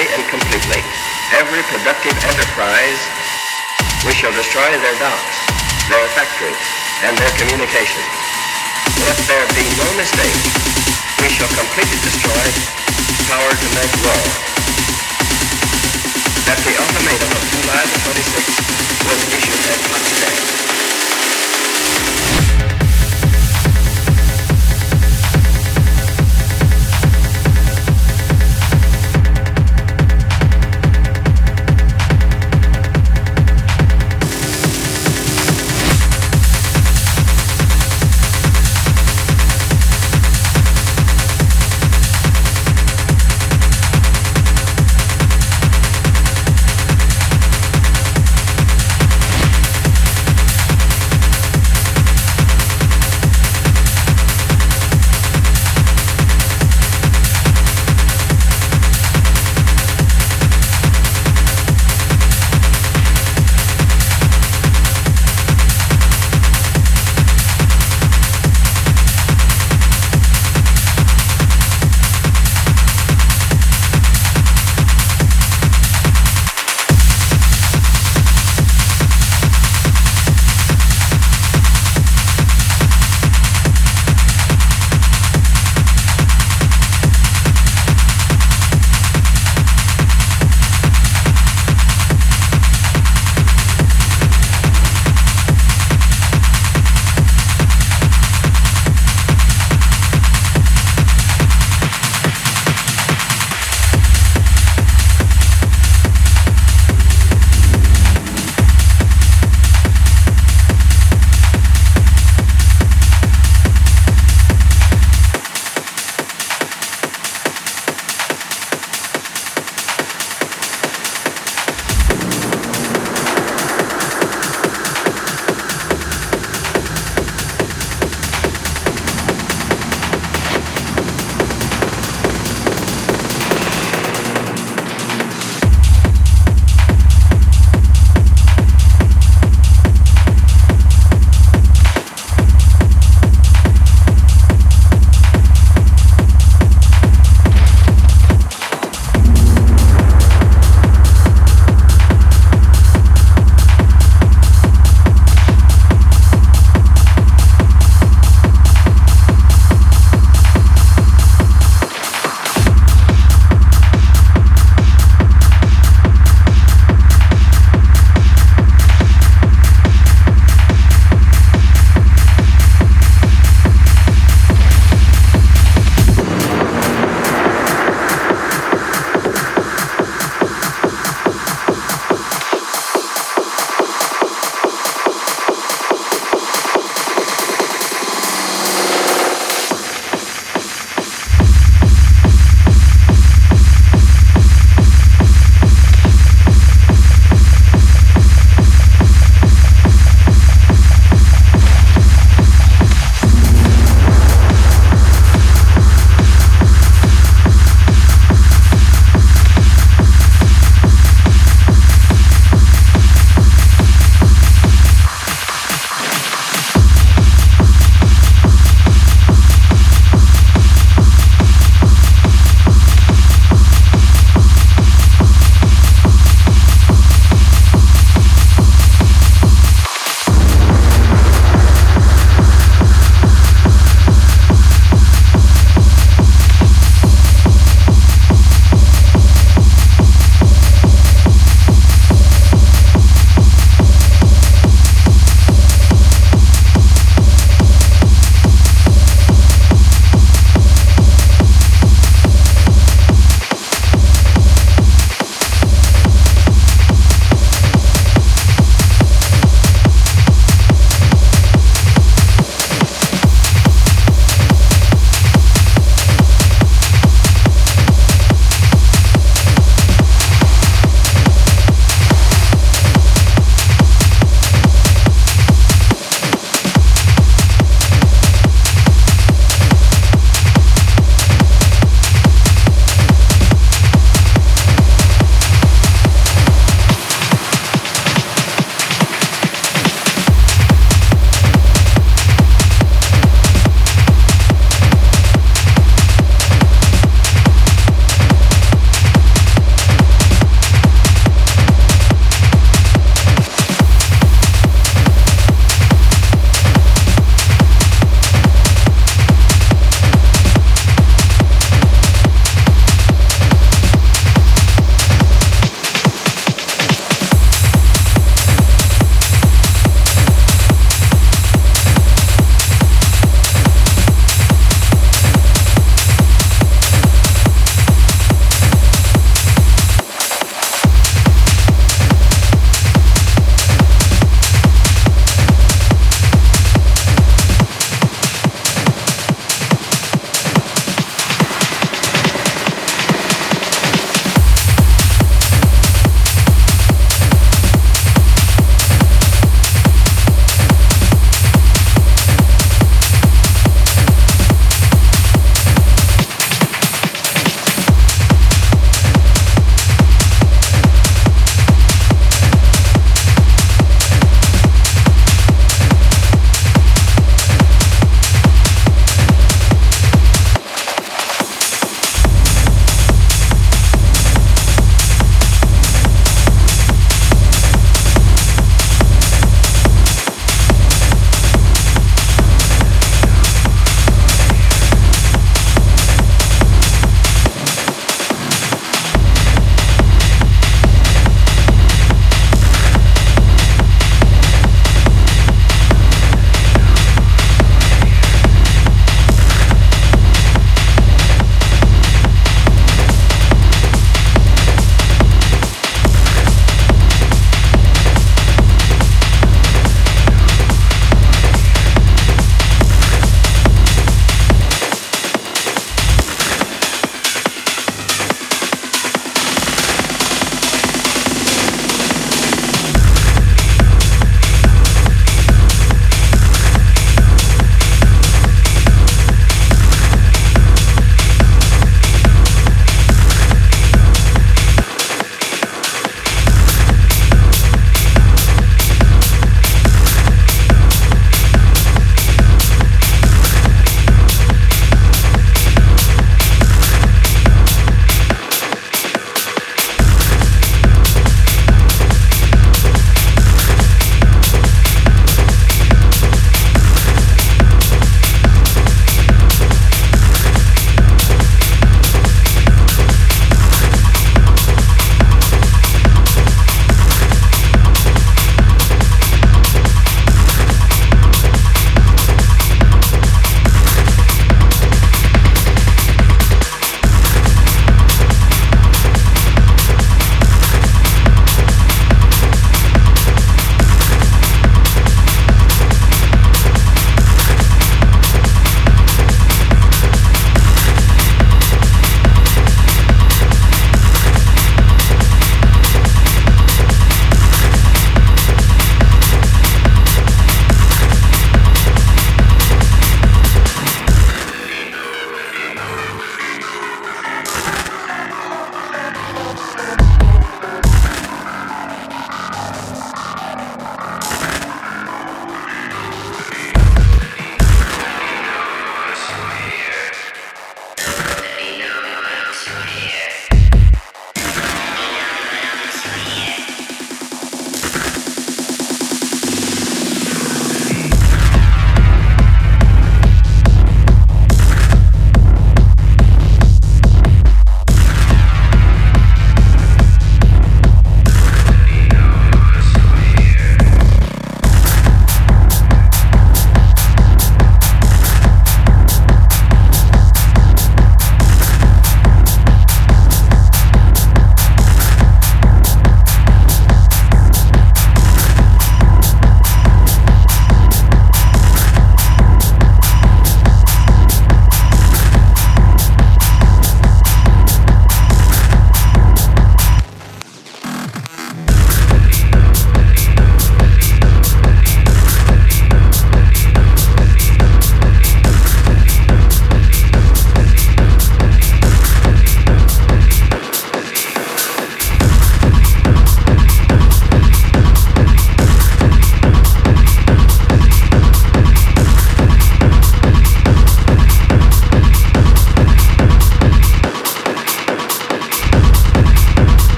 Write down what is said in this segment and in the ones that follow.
and completely every productive enterprise. We shall destroy their docks, their factories, and their communications. Let there be no mistake. We shall completely destroy power to make war. That the ultimatum of July the 26th was issued at Potsdam.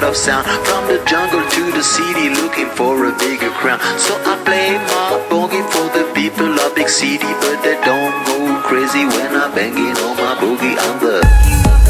Lot of sound. From the jungle to the city, looking for a bigger crown. So I play my boogie for the people of big city, but they don't go crazy when I'm banging on my boogie. I'm the